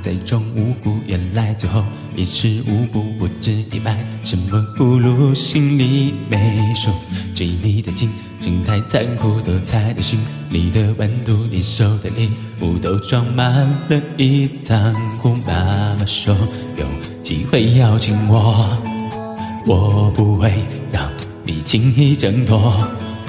在装无辜，原来最后也是无辜，不知一败，什么不如心里没数。追你的紧，真太残酷，都猜得心里的温度，你收的礼物都装满了一仓库。妈妈说有机会邀请我，我不会让你轻易挣脱。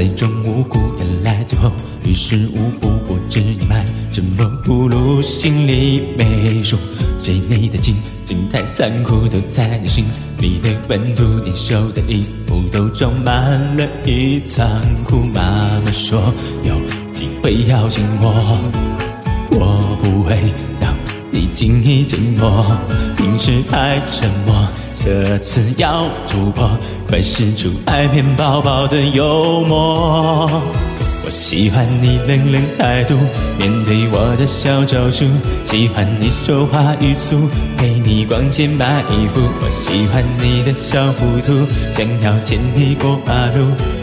大，在装无辜，原来最后于事无补，不知隐瞒，什么不如心里没数。追你的紧，真太残酷，都在你心里的温度，你收的礼物都装满了一仓库。妈妈说有机会邀请我，我不会你轻易挣脱，平时太沉默。这次要突破，快使出爱骗宝宝的幽默。我喜欢你冷冷态度，面对我的小招数，喜欢你说话语速，陪你逛街买衣服。我喜欢你的小糊涂，想要牵你过马路，